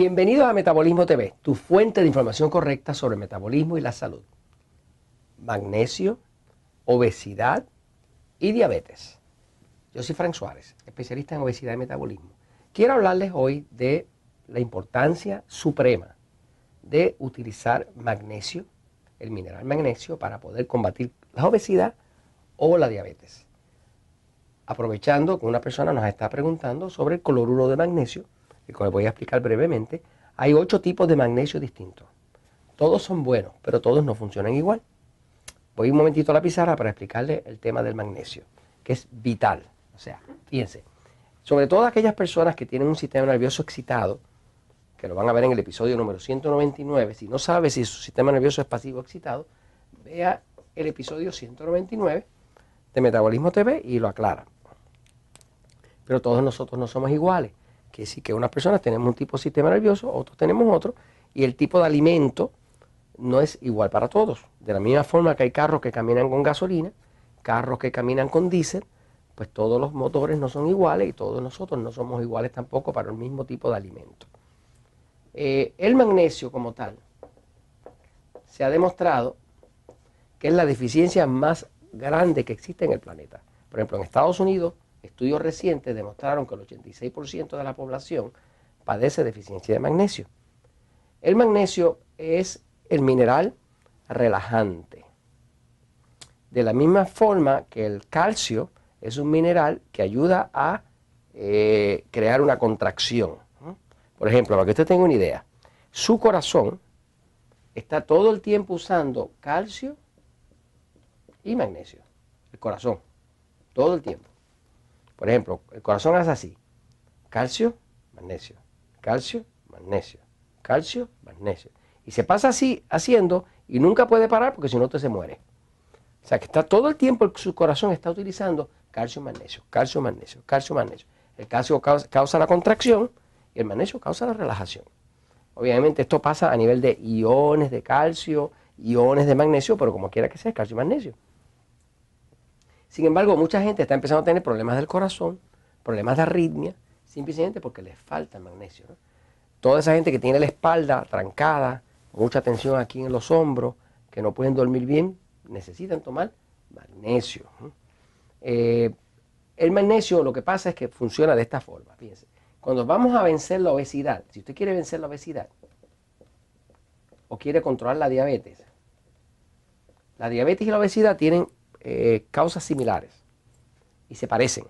Bienvenidos a Metabolismo TV, tu fuente de información correcta sobre metabolismo y la salud. Magnesio, obesidad y diabetes. Yo soy Frank Suárez, especialista en obesidad y metabolismo. Quiero hablarles hoy de la importancia suprema de utilizar magnesio, el mineral magnesio, para poder combatir la obesidad o la diabetes. Aprovechando que una persona nos está preguntando sobre el cloruro de magnesio, que les voy a explicar brevemente, hay ocho tipos de magnesio distintos. Todos son buenos, pero todos no funcionan igual. Voy un momentito a la pizarra para explicarle el tema del magnesio, que es vital. O sea, fíjense, sobre todo aquellas personas que tienen un sistema nervioso excitado, que lo van a ver en el episodio número 199, si no sabe si su sistema nervioso es pasivo o excitado, vea el episodio 199 de Metabolismo TV y lo aclara. Pero todos nosotros no somos iguales que sí que unas personas tenemos un tipo de sistema nervioso, otros tenemos otro, y el tipo de alimento no es igual para todos. De la misma forma que hay carros que caminan con gasolina, carros que caminan con diésel, pues todos los motores no son iguales y todos nosotros no somos iguales tampoco para el mismo tipo de alimento. Eh, el magnesio como tal se ha demostrado que es la deficiencia más grande que existe en el planeta. Por ejemplo, en Estados Unidos Estudios recientes demostraron que el 86% de la población padece deficiencia de magnesio. El magnesio es el mineral relajante. De la misma forma que el calcio es un mineral que ayuda a eh, crear una contracción. Por ejemplo, para que usted tenga una idea, su corazón está todo el tiempo usando calcio y magnesio. El corazón, todo el tiempo. Por ejemplo, el corazón hace así. Calcio, magnesio. Calcio, magnesio. Calcio, magnesio. Y se pasa así haciendo y nunca puede parar porque si no usted se muere. O sea que está todo el tiempo su corazón está utilizando calcio, magnesio, calcio, magnesio, calcio, magnesio. El calcio causa, la contracción y el magnesio causa la relajación. Obviamente esto pasa a nivel de iones de calcio, iones de magnesio, pero como quiera que sea, calcio y magnesio. Sin embargo, mucha gente está empezando a tener problemas del corazón, problemas de arritmia, simplemente porque les falta magnesio. Toda esa gente que tiene la espalda trancada, mucha tensión aquí en los hombros, que no pueden dormir bien, necesitan tomar magnesio. Eh, el magnesio lo que pasa es que funciona de esta forma. Fíjense, cuando vamos a vencer la obesidad, si usted quiere vencer la obesidad o quiere controlar la diabetes, la diabetes y la obesidad tienen eh, causas similares y se parecen.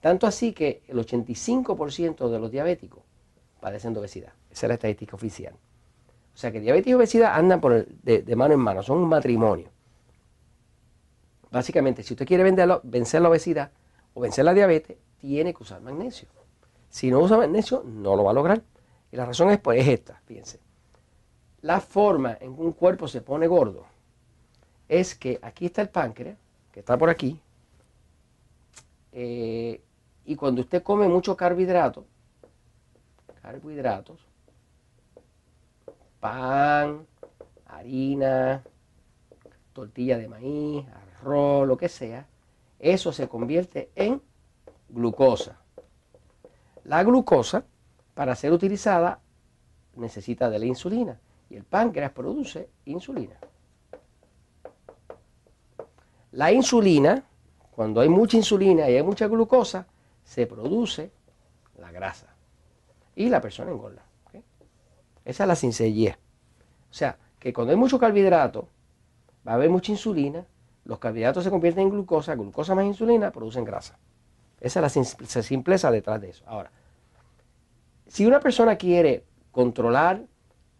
Tanto así que el 85% de los diabéticos padecen de obesidad. Esa es la estadística oficial. O sea que diabetes y obesidad andan por de, mano en mano, son un matrimonio. Básicamente, si usted quiere vencer la obesidad o vencer la diabetes, tiene que usar magnesio. Si no usa magnesio, no lo va a lograr. Y la razón es, pues, es esta, fíjense. La forma en que un cuerpo se pone gordo es que aquí está el páncreas, que está por aquí, eh, y cuando usted come mucho carbohidratos, carbohidratos, pan, harina, tortilla de maíz, arroz, lo que sea, eso se convierte en glucosa. La glucosa, para ser utilizada, necesita de la insulina y el páncreas produce insulina. La insulina, cuando hay mucha insulina y hay mucha glucosa, se produce la grasa y la persona engorda. Esa es la sencillez. O sea, que cuando hay mucho carbohidrato, va a haber mucha insulina, los carbohidratos se convierten en glucosa, glucosa más insulina producen grasa. Esa es la simpleza detrás de eso. Ahora, si una persona quiere controlar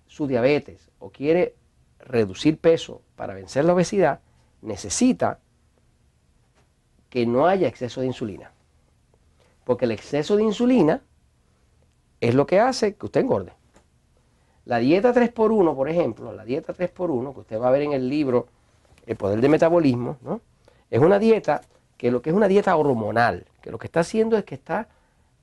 su diabetes o quiere reducir peso para vencer la obesidad, necesita que no haya exceso de insulina. Porque el exceso de insulina es lo que hace que usted engorde. La dieta 3x1, por ejemplo, la dieta 3x1, que usted va a ver en el libro El Poder del Metabolismo, ¿no? es una dieta que lo que es una dieta hormonal, que lo que está haciendo es que está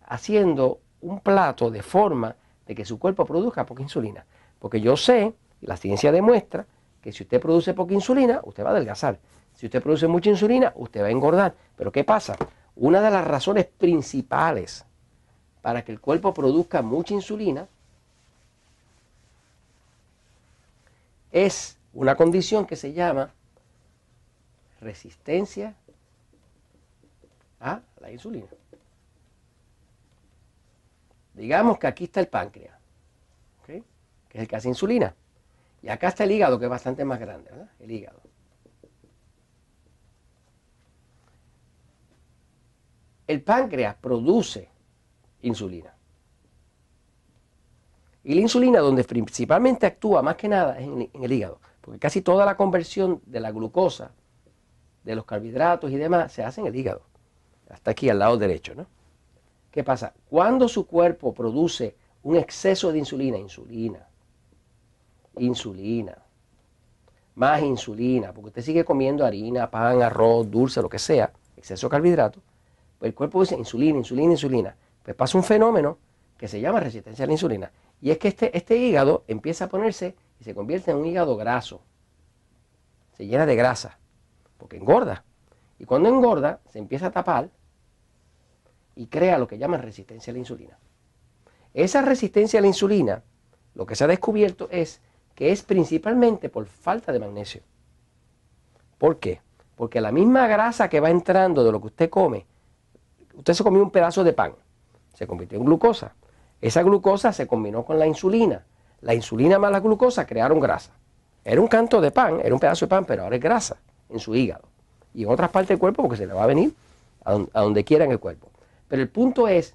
haciendo un plato de forma de que su cuerpo produzca poca insulina. Porque yo sé, y la ciencia demuestra, que si usted produce poca insulina, usted va a adelgazar. Si usted produce mucha insulina, usted va a engordar. Pero ¿qué pasa? Una de las razones principales para que el cuerpo produzca mucha insulina es una condición que se llama resistencia a la insulina. Digamos que aquí está el páncreas, que es el que hace insulina. Y acá está el hígado, que es bastante más grande, ¿verdad? El hígado. El páncreas produce insulina. Y la insulina, donde principalmente actúa más que nada, es en, el hígado. Porque casi toda la conversión de la glucosa, de los carbohidratos y demás, se hace en el hígado. Hasta aquí al lado derecho, ¿no? ¿Qué pasa? Cuando su cuerpo produce un exceso de insulina, insulina, insulina, más insulina, porque usted sigue comiendo harina, pan, arroz, dulce, lo que sea, exceso de carbohidratos, pues el cuerpo dice insulina, insulina, insulina. Pues pasa un fenómeno que se llama resistencia a la insulina. Y es que este, este hígado empieza a ponerse y se convierte en un hígado graso. Se llena de grasa, porque engorda. Y cuando engorda, se empieza a tapar y crea lo que llaman resistencia a la insulina. Esa resistencia a la insulina, lo que se ha descubierto es que es principalmente por falta de magnesio. ¿Por qué? Porque la misma grasa que va entrando de lo que usted come, usted se comió un pedazo de pan, se convirtió en glucosa. Esa glucosa se combinó con la insulina. La insulina más la glucosa crearon grasa. Era un canto de pan, era un pedazo de pan, pero ahora es grasa en su hígado y en otras partes del cuerpo porque se le va a venir a donde quiera en el cuerpo. Pero el punto es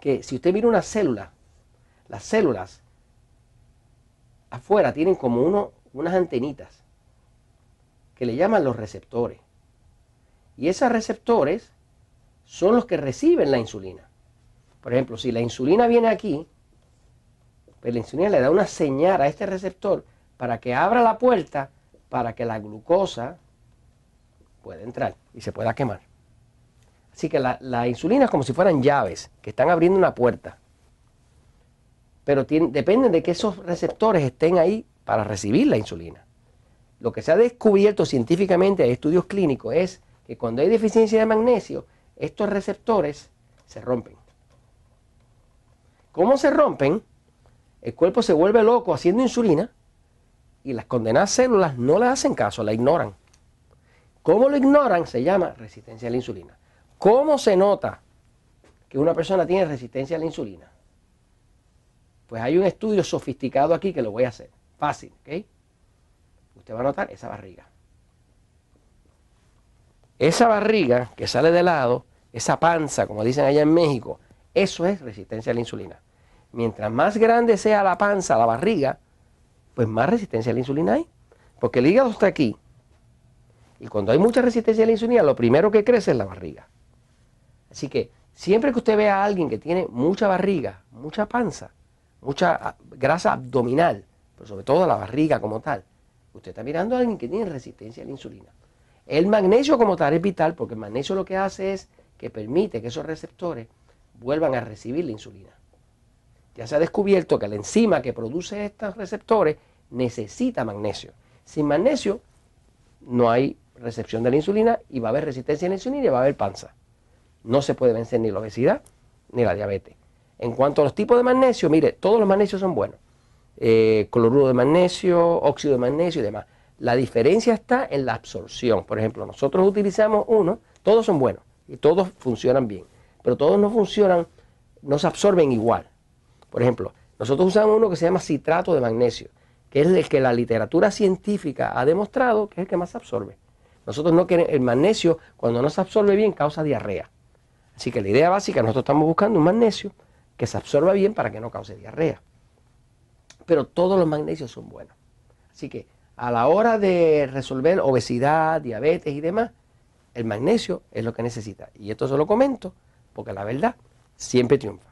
que si usted mira una célula, las células afuera tienen como uno, unas antenitas que le llaman los receptores. Y esos receptores son los que reciben la insulina. Por ejemplo, si la insulina viene aquí, pues la insulina le da una señal a este receptor para que abra la puerta para que la glucosa pueda entrar y se pueda quemar. Así que la, insulina es como si fueran llaves que están abriendo una puerta. Pero depende de que esos receptores estén ahí para recibir la insulina. Lo que se ha descubierto científicamente, hay estudios clínicos, es que cuando hay deficiencia de magnesio, estos receptores se rompen. ¿Cómo se rompen? El cuerpo se vuelve loco haciendo insulina y las condenadas células no le hacen caso, la ignoran. ¿Cómo lo ignoran? Se llama resistencia a la insulina. ¿Cómo se nota que una persona tiene resistencia a la insulina? Pues hay un estudio sofisticado aquí que lo voy a hacer. Fácil, ¿ok? Usted va a notar esa barriga. Esa barriga que sale de lado, esa panza, como dicen allá en México, eso es resistencia a la insulina. Mientras más grande sea la panza, la barriga, pues más resistencia a la insulina hay. Porque el hígado está aquí. Y cuando hay mucha resistencia a la insulina, lo primero que crece es la barriga. Así que siempre que usted vea a alguien que tiene mucha barriga, mucha panza, mucha ah, grasa abdominal, pero sobre todo la barriga como tal, usted está mirando a alguien que tiene resistencia a la insulina. El magnesio como tal es vital porque el magnesio lo que hace es que permite que esos receptores vuelvan a recibir la insulina. Ya se ha descubierto que la enzima que produce estos receptores necesita magnesio. Sin magnesio no hay recepción de la insulina y va a haber resistencia a la insulina y va a haber panza no se puede vencer ni la obesidad ni la diabetes. En cuanto a los tipos de magnesio, mire, todos los magnesios son buenos. Eh, cloruro de magnesio, óxido de magnesio y demás. La diferencia está en la absorción. Por ejemplo, nosotros utilizamos uno, todos son buenos y todos funcionan bien, pero todos no funcionan, no se absorben igual. Por ejemplo, nosotros usamos uno que se llama citrato de magnesio, que es el que la literatura científica ha demostrado que es el que más se absorbe. Nosotros no queremos, el magnesio cuando no se absorbe bien causa diarrea. Así que la idea básica, nosotros estamos buscando un magnesio que se absorba bien para que no cause diarrea. Pero todos los magnesios son buenos. Así que a la hora de resolver obesidad, diabetes y demás, el magnesio es lo que necesita. Y esto se lo comento porque la verdad siempre triunfa.